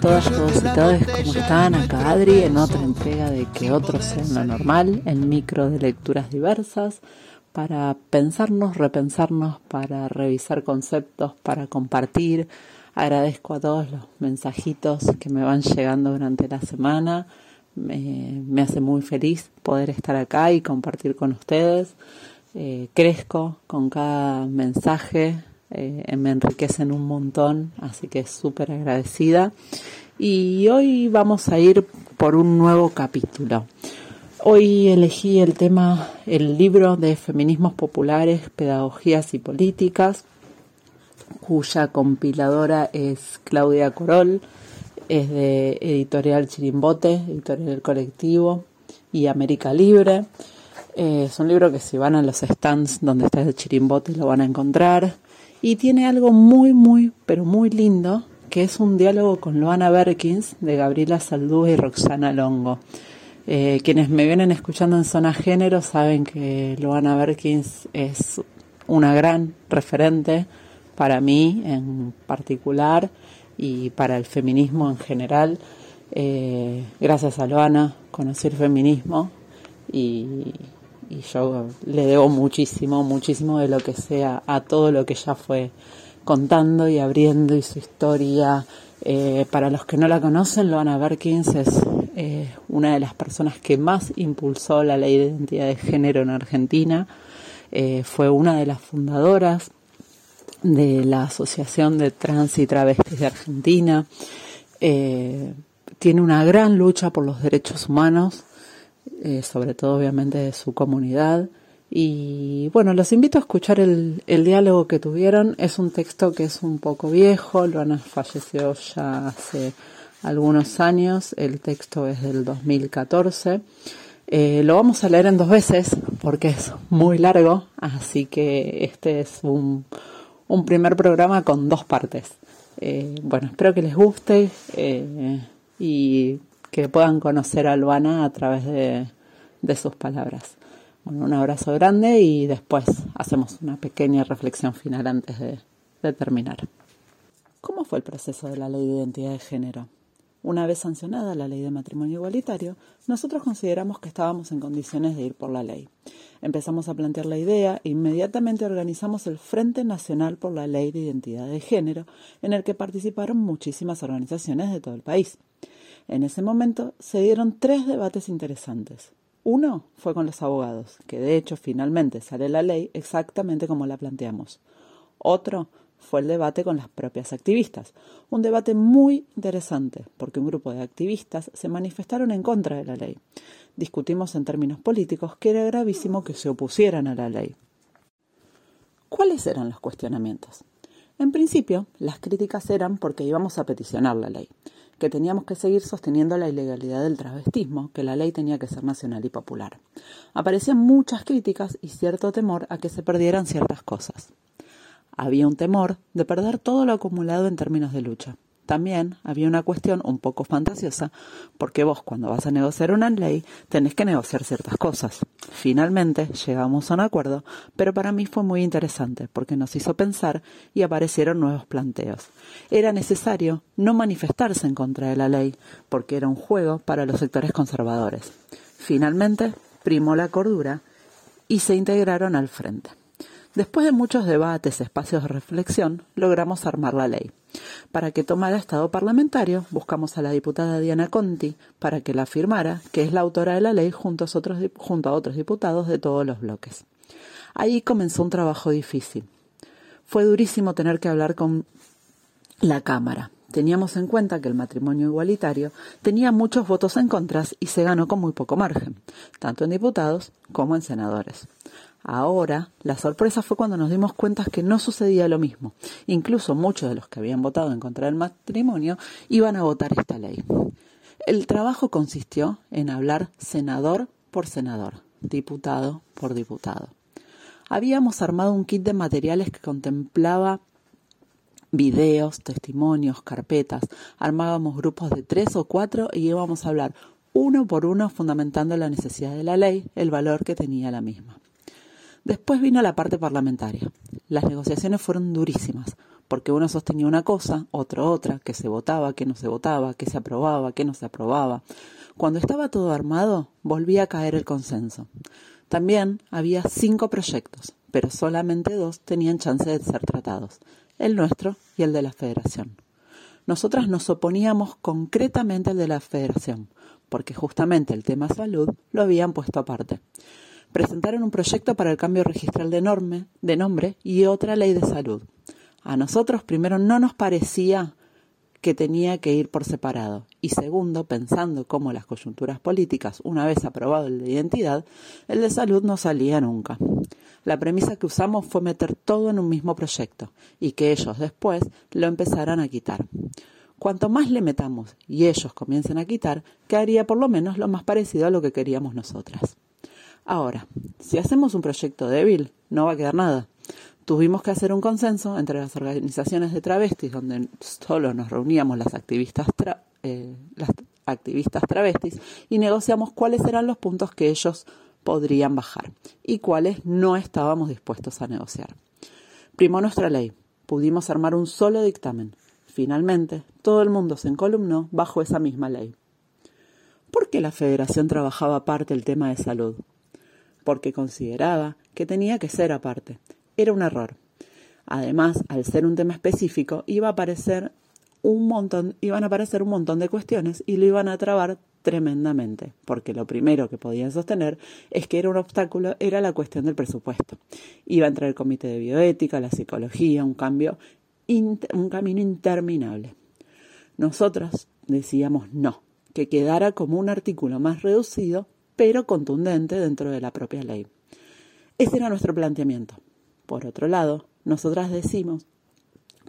Todas, todos y todas, ¿cómo están? Acá Adri en otra entrega de Que otros sean lo normal, en micro de lecturas diversas, para pensarnos, repensarnos, para revisar conceptos, para compartir. Agradezco a todos los mensajitos que me van llegando durante la semana. Me, me hace muy feliz poder estar acá y compartir con ustedes. Eh, crezco con cada mensaje, eh, me enriquecen un montón, así que súper agradecida. Y hoy vamos a ir por un nuevo capítulo. Hoy elegí el tema, el libro de Feminismos Populares, Pedagogías y Políticas, cuya compiladora es Claudia Corol, es de Editorial Chirimbote, Editorial Colectivo y América Libre. Eh, es un libro que si van a los stands donde está el Chirimbote lo van a encontrar. Y tiene algo muy, muy, pero muy lindo, que es un diálogo con Loana Berkins de Gabriela Saldú y Roxana Longo. Eh, quienes me vienen escuchando en Zona Género saben que Loana Berkins es una gran referente para mí en particular y para el feminismo en general. Eh, gracias a Loana conocí el feminismo y, y yo le debo muchísimo, muchísimo de lo que sea a todo lo que ella fue contando y abriendo y su historia. Eh, para los que no la conocen, Loana Berkins es eh, una de las personas que más impulsó la ley de identidad de género en Argentina. Eh, fue una de las fundadoras de la Asociación de Trans y Travestis de Argentina. tiene una gran lucha por los derechos humanos eh, sobre todo obviamente de su comunidad. Y bueno, los invito a escuchar el, diálogo que tuvieron. Es un texto que es un poco viejo, lo han fallecido ya hace algunos años, el texto es del 2014. Eh, lo vamos a leer en dos veces porque es muy largo, así que este es un, primer programa con dos partes. Eh, bueno, espero que les guste y que puedan conocer a Luana a través de, sus palabras. Bueno, un abrazo grande y después hacemos una pequeña reflexión final antes de, de terminar. ¿Cómo fue el proceso de la ley de identidad de género? Una vez sancionada la ley de matrimonio igualitario, nosotros consideramos que estábamos en condiciones de ir por la ley. Empezamos a plantear la idea e inmediatamente organizamos el Frente Nacional por la Ley de Identidad de Género, en el que participaron muchísimas organizaciones de todo el país. En ese momento se dieron tres debates interesantes. Uno fue con los abogados, que de hecho finalmente sale la ley exactamente como la planteamos. Otro fue el debate con las propias activistas, un debate muy interesante, porque un grupo de activistas se manifestaron en contra de la ley. Discutimos en términos políticos que era gravísimo que se opusieran a la ley. ¿Cuáles eran los cuestionamientos? En principio, las críticas eran porque íbamos a peticionar la ley que teníamos que seguir sosteniendo la ilegalidad del travestismo, que la ley tenía que ser nacional y popular. Aparecían muchas críticas y cierto temor a que se perdieran ciertas cosas. Había un temor de perder todo lo acumulado en términos de lucha. También había una cuestión un poco fantasiosa, porque vos cuando vas a negociar una ley tenés que negociar ciertas cosas. Finalmente llegamos a un acuerdo, pero para mí fue muy interesante porque nos hizo pensar y aparecieron nuevos planteos. Era necesario no manifestarse en contra de la ley, porque era un juego para los sectores conservadores. Finalmente primó la cordura y se integraron al frente. Después de muchos debates, espacios de reflexión, logramos armar la ley. Para que tomara estado parlamentario, buscamos a la diputada Diana Conti para que la firmara, que es la autora de la ley junto a otros, diputados de todos los bloques. Ahí comenzó un trabajo difícil. Fue durísimo tener que hablar con la Cámara. Teníamos en cuenta que el matrimonio igualitario tenía muchos votos en contra y se ganó con muy poco margen, tanto en diputados como en senadores. Ahora, la sorpresa fue cuando nos dimos cuenta que no sucedía lo mismo. Incluso muchos de los que habían votado en contra del matrimonio iban a votar esta ley. El trabajo consistió en hablar senador por senador, diputado por diputado. Habíamos armado un kit de materiales que contemplaba videos, testimonios, carpetas. Armábamos grupos de tres o cuatro y íbamos a hablar uno por uno fundamentando la necesidad de la ley, el valor que tenía la misma. Después vino la parte parlamentaria. Las negociaciones fueron durísimas, porque uno sostenía una cosa, otro otra, que se votaba, que no se votaba, que se aprobaba, que no se aprobaba. Cuando estaba todo armado, volvía a caer el consenso. También había cinco proyectos, pero solamente dos tenían chance de ser tratados, el nuestro y el de la Federación. Nosotras nos oponíamos concretamente al de la Federación, porque justamente el tema salud lo habían puesto aparte. Presentaron un proyecto para el cambio registral de, norme, de nombre y otra ley de salud. A nosotros primero no nos parecía que tenía que ir por separado. Y segundo, pensando cómo las coyunturas políticas, una vez aprobado el de identidad, el de salud no salía nunca. La premisa que usamos fue meter todo en un mismo proyecto y que ellos después lo empezaran a quitar. Cuanto más le metamos y ellos comiencen a quitar, quedaría por lo menos lo más parecido a lo que queríamos nosotras. Ahora, si hacemos un proyecto débil, no va a quedar nada. Tuvimos que hacer un consenso entre las organizaciones de travestis, donde solo nos reuníamos las activistas, eh, activistas travestis, y negociamos cuáles eran los puntos que ellos podrían bajar y cuáles no estábamos dispuestos a negociar. Primó nuestra ley. Pudimos armar un solo dictamen. Finalmente, todo el mundo se encolumnó bajo esa misma ley. ¿Por qué la Federación trabajaba aparte el tema de salud? Porque consideraba que tenía que ser aparte. Era un error. Además, al ser un tema específico, iba a aparecer un montón, iban a aparecer un montón de cuestiones y lo iban a trabar tremendamente, porque lo primero que podían sostener es que era un obstáculo, era la cuestión del presupuesto. Iba a entrar el comité de bioética, la psicología, un cambio, un camino interminable. Nosotros decíamos no, que quedara como un artículo más reducido, pero contundente dentro de la propia ley. Ese era nuestro planteamiento. Por otro lado, nosotras decimos,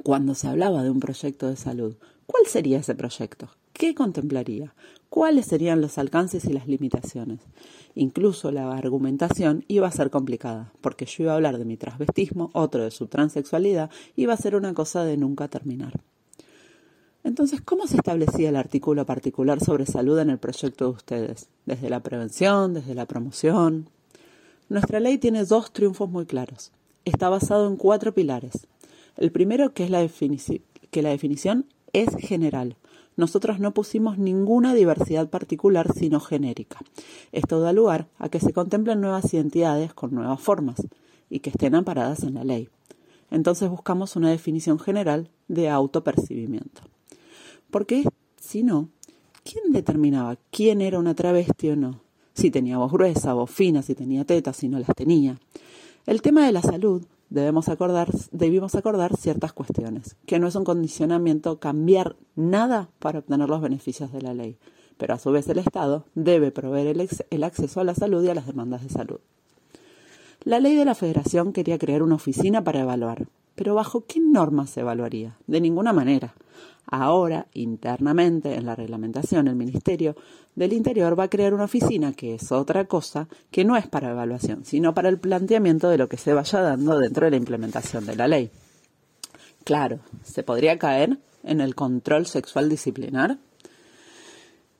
cuando se hablaba de un proyecto de salud, ¿cuál sería ese proyecto? ¿Qué contemplaría? ¿Cuáles serían los alcances y las limitaciones? Incluso la argumentación iba a ser complicada, porque yo iba a hablar de mi transvestismo, otro de su transexualidad, iba a ser una cosa de nunca terminar. Entonces, ¿cómo se establecía el artículo particular sobre salud en el proyecto de ustedes? ¿Desde la prevención? ¿Desde la promoción? Nuestra ley tiene dos triunfos muy claros. Está basado en cuatro pilares. El primero, que es la, definición es general, nosotros no pusimos ninguna diversidad particular sino genérica. Esto da lugar a que se contemplen nuevas identidades con nuevas formas y que estén amparadas en la ley. Entonces buscamos una definición general de autopercibimiento. Porque si no, ¿quién determinaba quién era una travesti o no? Si tenía voz gruesa, voz fina, si tenía tetas, si no las tenía. El tema de la salud debemos acordar, debimos acordar ciertas cuestiones, que no es un condicionamiento cambiar nada para obtener los beneficios de la ley, pero a su vez el Estado debe proveer el, el acceso a la salud y a las demandas de salud. La ley de la Federación quería crear una oficina para evaluar, pero ¿bajo qué normas se evaluaría? De ninguna manera. Ahora, internamente, en la reglamentación, el Ministerio del Interior va a crear una oficina que es otra cosa, que no es para evaluación, sino para el planteamiento de lo que se vaya dando dentro de la implementación de la ley. Claro, ¿se podría caer en el control sexual disciplinar?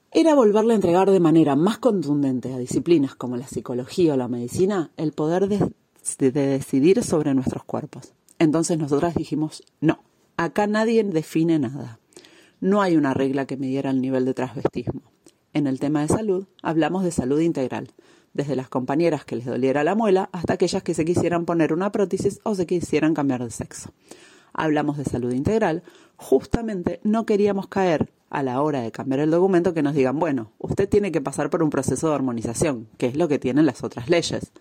Era volverle a entregar de manera más contundente a disciplinas como la psicología o la medicina el poder de, de decidir sobre nuestros cuerpos. Entonces nosotras dijimos, no, Acá nadie define nada. No hay una regla que midiera el nivel de transvestismo. En el tema de salud, hablamos de salud integral, desde las compañeras que les doliera la muela hasta aquellas que se quisieran poner una prótesis o se quisieran cambiar de sexo. Hablamos de salud integral, justamente no queríamos caer a la hora de cambiar el documento que nos digan, bueno, usted tiene que pasar por un proceso de armonización, que es lo que tienen las otras leyes.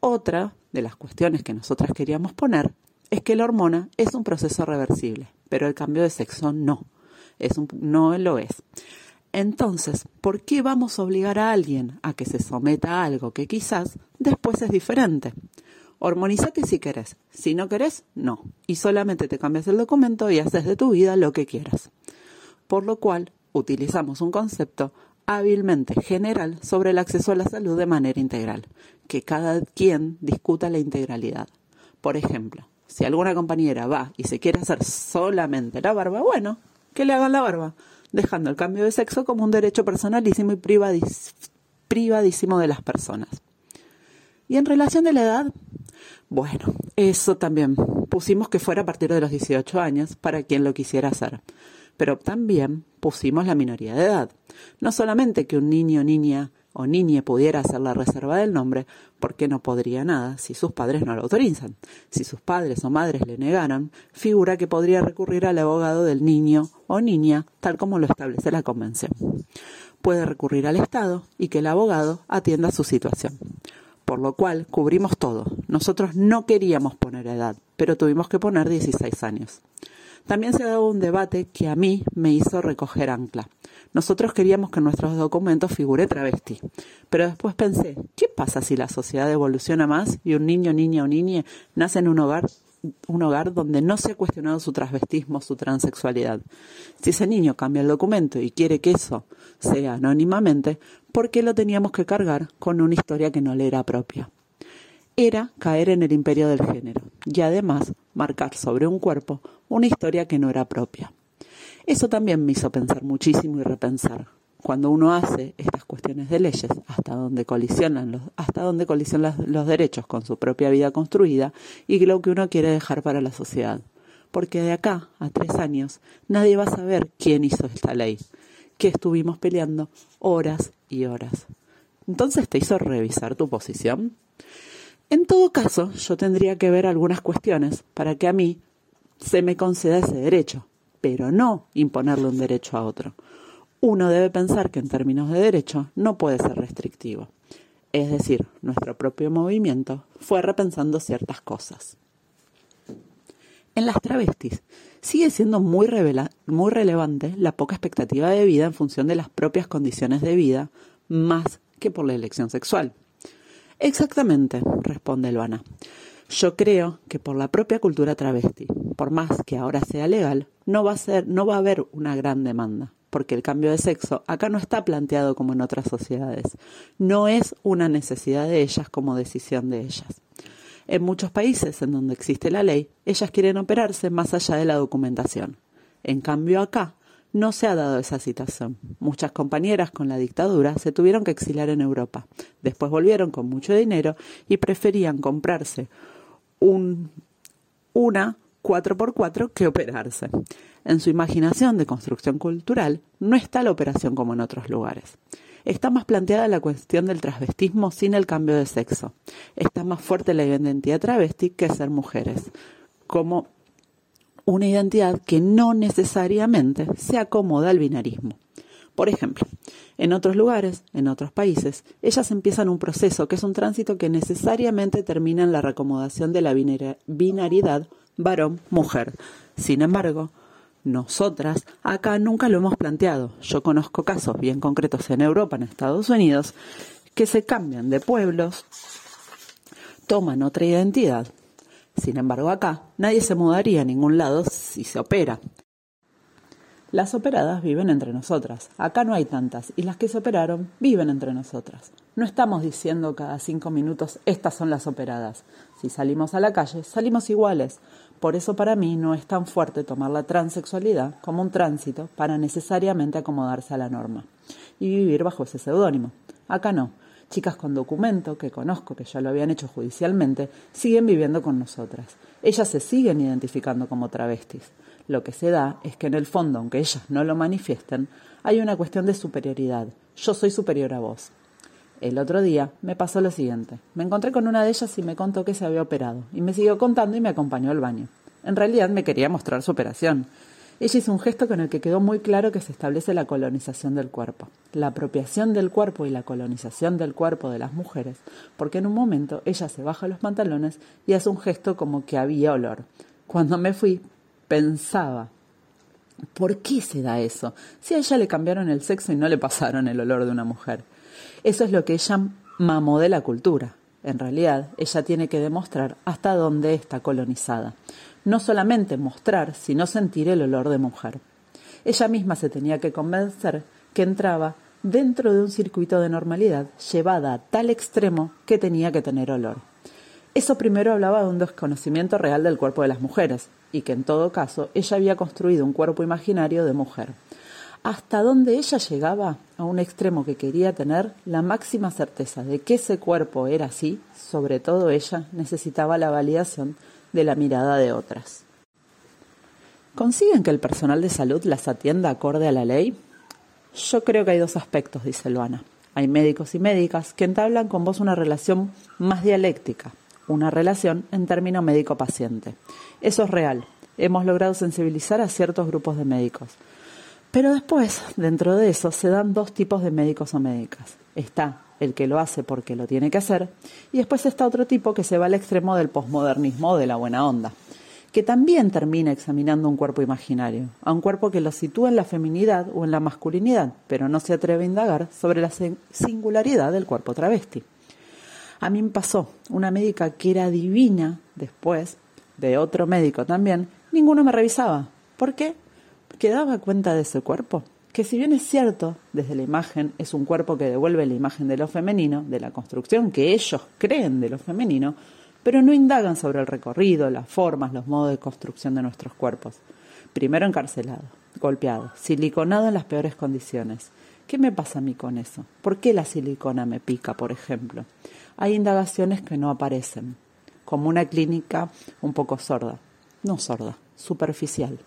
Otra de las cuestiones que nosotras queríamos poner es que la hormona es un proceso reversible, pero el cambio de sexo no, es un, no lo es. Entonces, ¿por qué vamos a obligar a alguien a que se someta a algo que quizás después es diferente? Hormonízate si querés, si no querés, no, y solamente te cambias el documento y haces de tu vida lo que quieras. Por lo cual, utilizamos un concepto hábilmente general sobre el acceso a la salud de manera integral, que cada quien discuta la integralidad. Por ejemplo, si alguna compañera va y se quiere hacer solamente la barba, bueno, que le hagan la barba, dejando el cambio de sexo como un derecho personalísimo y privadísimo de las personas. Y en relación de la edad, Bueno, eso también. Pusimos que fuera a partir de los 18 años para quien lo quisiera hacer. Pero también pusimos la minoría de edad. No solamente que un niño, niña o niña pudiera hacer la reserva del nombre, porque no podría nada si sus padres no lo autorizan. Si sus padres o madres le negaran, figura que podría recurrir al abogado del niño o niña, tal como lo establece la Convención. Puede recurrir al Estado y que el abogado atienda su situación. Por lo cual cubrimos todo. Nosotros no queríamos poner edad, pero tuvimos que poner 16 años. También se ha dado un debate que a mí me hizo recoger ancla. Nosotros queríamos que nuestros documentos figure travesti, pero después pensé, ¿qué pasa si la sociedad evoluciona más y un niño, niña o niña nace en un hogar un hogar donde no se ha cuestionado su transvestismo, su transexualidad. Si ese niño cambia el documento y quiere que eso sea anónimamente, ¿por qué lo teníamos que cargar con una historia que no le era propia? Era caer en el imperio del género y además marcar sobre un cuerpo una historia que no era propia. Eso también me hizo pensar muchísimo y repensar. Cuando uno hace estas cuestiones de leyes, hasta donde colisionan los, hasta donde colisionan los derechos con su propia vida construida y lo que uno quiere dejar para la sociedad. Porque de acá a tres años nadie va a saber quién hizo esta ley, que estuvimos peleando horas y horas. Entonces te hizo revisar tu posición. En todo caso, yo tendría que ver algunas cuestiones para que a mí se me conceda ese derecho, pero no imponerle un derecho a otro. Uno debe pensar que en términos de derecho no puede ser restrictivo. Es decir, nuestro propio movimiento fue repensando ciertas cosas. En las travestis sigue siendo muy, muy relevante la poca expectativa de vida en función de las propias condiciones de vida, más que por la elección sexual. Exactamente, responde Luana. Yo creo que por la propia cultura travesti, por más que ahora sea legal, no va a ser, no va a haber una gran demanda, porque el cambio de sexo acá no está planteado como en otras sociedades. No es una necesidad de ellas como decisión de ellas. En muchos países en donde existe la ley, ellas quieren operarse más allá de la documentación. En cambio acá no se ha dado esa situación. Muchas compañeras con la dictadura se tuvieron que exiliar en Europa. Después volvieron con mucho dinero y preferían comprarse un, una 4x4 que operarse. En su imaginación de construcción cultural no está la operación como en otros lugares. Está más planteada la cuestión del transvestismo sin el cambio de sexo. Está más fuerte la identidad travesti que ser mujeres, como una identidad que no necesariamente se acomoda al binarismo. Por ejemplo, en otros lugares, en otros países, ellas empiezan un proceso que es un tránsito que necesariamente termina en la reacomodación de la binariedad varón-mujer. Sin embargo, nosotras acá nunca lo hemos planteado. Yo conozco casos bien concretos en Europa, en Estados Unidos, que se cambian de pueblos, toman otra identidad, sin embargo, acá nadie se mudaría a ningún lado si se opera. Las operadas viven entre nosotras. Acá no hay tantas. Y las que se operaron viven entre nosotras. No estamos diciendo cada cinco minutos estas son las operadas. Si salimos a la calle, salimos iguales. Por eso para mí no es tan fuerte tomar la transexualidad como un tránsito para necesariamente acomodarse a la norma y vivir bajo ese seudónimo. Acá no chicas con documento que conozco, que ya lo habían hecho judicialmente, siguen viviendo con nosotras. Ellas se siguen identificando como travestis. Lo que se da es que en el fondo, aunque ellas no lo manifiesten, hay una cuestión de superioridad. Yo soy superior a vos. El otro día me pasó lo siguiente. Me encontré con una de ellas y me contó que se había operado. Y me siguió contando y me acompañó al baño. En realidad me quería mostrar su operación. Ella hizo un gesto con el que quedó muy claro que se establece la colonización del cuerpo, la apropiación del cuerpo y la colonización del cuerpo de las mujeres, porque en un momento ella se baja los pantalones y hace un gesto como que había olor. Cuando me fui, pensaba, ¿por qué se da eso? Si a ella le cambiaron el sexo y no le pasaron el olor de una mujer. Eso es lo que ella mamó de la cultura. En realidad, ella tiene que demostrar hasta dónde está colonizada no solamente mostrar, sino sentir el olor de mujer. Ella misma se tenía que convencer que entraba dentro de un circuito de normalidad llevada a tal extremo que tenía que tener olor. Eso primero hablaba de un desconocimiento real del cuerpo de las mujeres, y que en todo caso ella había construido un cuerpo imaginario de mujer. Hasta donde ella llegaba a un extremo que quería tener la máxima certeza de que ese cuerpo era así, sobre todo ella necesitaba la validación de la mirada de otras. ¿Consiguen que el personal de salud las atienda acorde a la ley? Yo creo que hay dos aspectos, dice Luana. Hay médicos y médicas que entablan con vos una relación más dialéctica, una relación en término médico-paciente. Eso es real. Hemos logrado sensibilizar a ciertos grupos de médicos. Pero después, dentro de eso, se dan dos tipos de médicos o médicas. Está el que lo hace porque lo tiene que hacer, y después está otro tipo que se va al extremo del posmodernismo o de la buena onda, que también termina examinando un cuerpo imaginario, a un cuerpo que lo sitúa en la feminidad o en la masculinidad, pero no se atreve a indagar sobre la singularidad del cuerpo travesti. A mí me pasó, una médica que era divina después, de otro médico también, ninguno me revisaba. ¿Por qué? Porque daba cuenta de ese cuerpo que si bien es cierto, desde la imagen es un cuerpo que devuelve la imagen de lo femenino, de la construcción que ellos creen de lo femenino, pero no indagan sobre el recorrido, las formas, los modos de construcción de nuestros cuerpos. Primero encarcelado, golpeado, siliconado en las peores condiciones. ¿Qué me pasa a mí con eso? ¿Por qué la silicona me pica, por ejemplo? Hay indagaciones que no aparecen, como una clínica un poco sorda, no sorda, superficial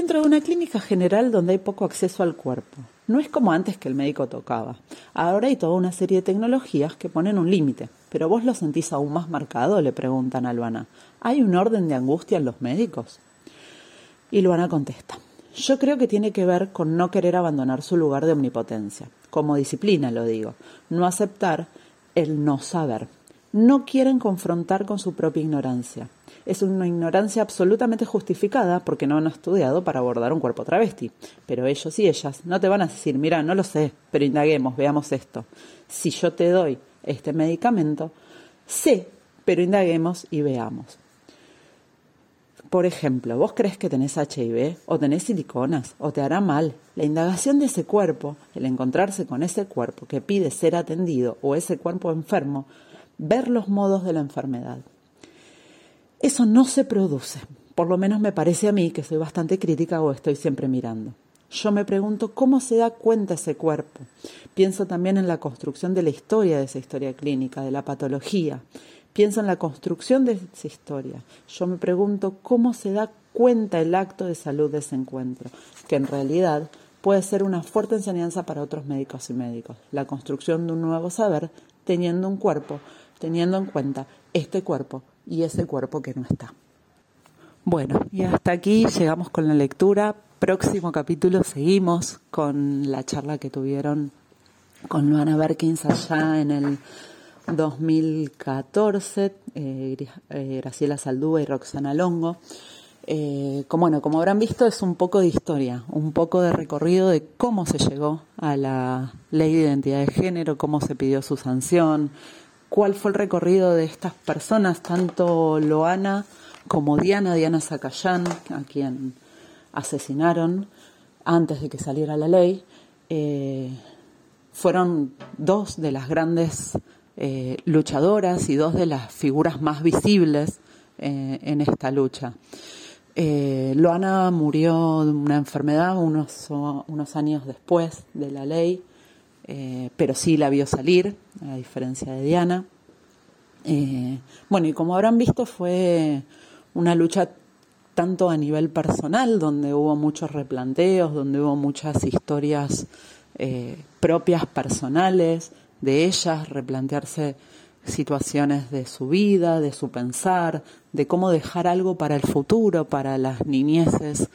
dentro de una clínica general donde hay poco acceso al cuerpo. No es como antes que el médico tocaba. Ahora hay toda una serie de tecnologías que ponen un límite. ¿Pero vos lo sentís aún más marcado? le preguntan a Luana. ¿Hay un orden de angustia en los médicos? Y Luana contesta. Yo creo que tiene que ver con no querer abandonar su lugar de omnipotencia. Como disciplina lo digo. No aceptar el no saber. No quieren confrontar con su propia ignorancia es una ignorancia absolutamente justificada porque no han estudiado para abordar un cuerpo travesti. Pero ellos y ellas no te van a decir, mira, no lo sé, pero indaguemos, veamos esto. Si yo te doy este medicamento, sé, pero indaguemos y veamos. Por ejemplo, vos crees que tenés HIV o tenés siliconas o te hará mal. La indagación de ese cuerpo, el encontrarse con ese cuerpo que pide ser atendido o ese cuerpo enfermo, ver los modos de la enfermedad. Eso no se produce. Por lo menos me parece a mí que soy bastante crítica o estoy siempre mirando. Yo me pregunto cómo se da cuenta ese cuerpo. Pienso también en la construcción de la historia de esa historia clínica, de la patología. Pienso en la construcción de esa historia. Yo me pregunto cómo se da cuenta el acto de salud de ese encuentro, que en realidad puede ser una fuerte enseñanza para otros médicos y médicos. La construcción de un nuevo saber teniendo un cuerpo, teniendo en cuenta este cuerpo y ese cuerpo que no está. Bueno, y hasta aquí llegamos con la lectura. Próximo capítulo seguimos con la charla que tuvieron con Luana Berkins allá en el 2014, eh, eh, Graciela Saldúa y Roxana Longo. Eh, como, bueno, como habrán visto, es un poco de historia, un poco de recorrido de cómo se llegó a la ley de identidad de género, cómo se pidió su sanción, cuál fue el recorrido de estas personas, tanto Loana como Diana, Diana Zacayán, a quien asesinaron antes de que saliera la ley, eh, fueron dos de las grandes eh, luchadoras y dos de las figuras más visibles eh, en esta lucha. Loana murió de una enfermedad unos, unos años después de la ley, eh, pero sí la vio salir, a diferencia de Diana. Eh, bueno, y como habrán visto fue una lucha tanto a nivel personal, donde hubo muchos replanteos, donde hubo muchas historias eh, propias personales de ellas, replantearse situaciones de su vida, de su pensar, de cómo dejar algo para el futuro, para las niñeces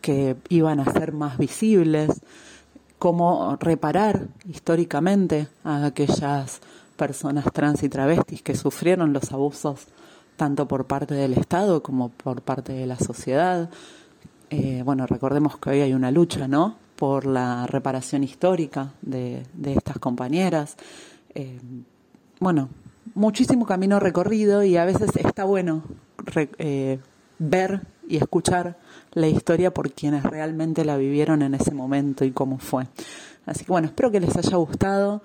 que iban a ser más visibles cómo reparar históricamente a aquellas personas trans y travestis que sufrieron los abusos tanto por parte del Estado como por parte de la sociedad. Eh, bueno, recordemos que hoy hay una lucha, ¿no? Por la reparación histórica de, estas compañeras. Eh, bueno, muchísimo camino recorrido y a veces está bueno eh, ver y escuchar la historia por quienes realmente la vivieron en ese momento y cómo fue. Así que bueno, espero que les haya gustado.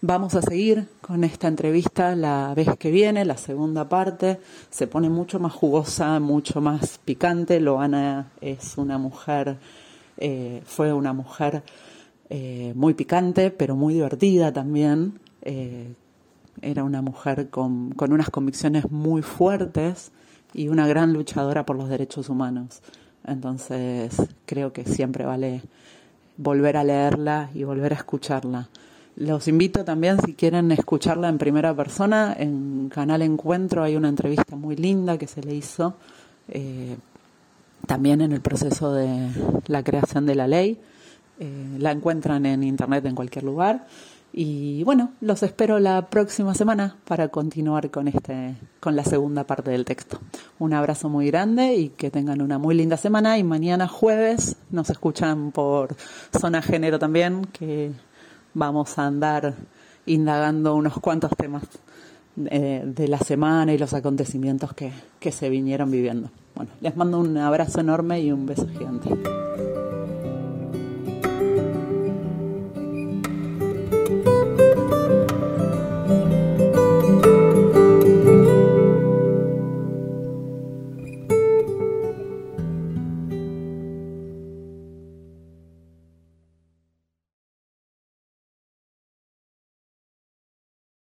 Vamos a seguir con esta entrevista la vez que viene, la segunda parte. Se pone mucho más jugosa, mucho más picante. Loana es una mujer Eh, fue una mujer eh, muy picante, pero muy divertida también. Eh, era una mujer con, con unas convicciones muy fuertes y una gran luchadora por los derechos humanos. Entonces creo que siempre vale volver a leerla y volver a escucharla. Los invito también, si quieren escucharla en primera persona, en Canal Encuentro hay una entrevista muy linda que se le hizo eh, también en el proceso de la creación de la ley. Eh, la encuentran en internet en cualquier lugar. Y bueno, los espero la próxima semana para continuar con este, con la segunda parte del texto. Un abrazo muy grande y que tengan una muy linda semana. Y mañana jueves nos escuchan por Zona Género también, que vamos a andar indagando unos cuantos temas eh, de la semana y los acontecimientos que, que se vinieron viviendo. Bueno, les mando un abrazo enorme y un beso gigante.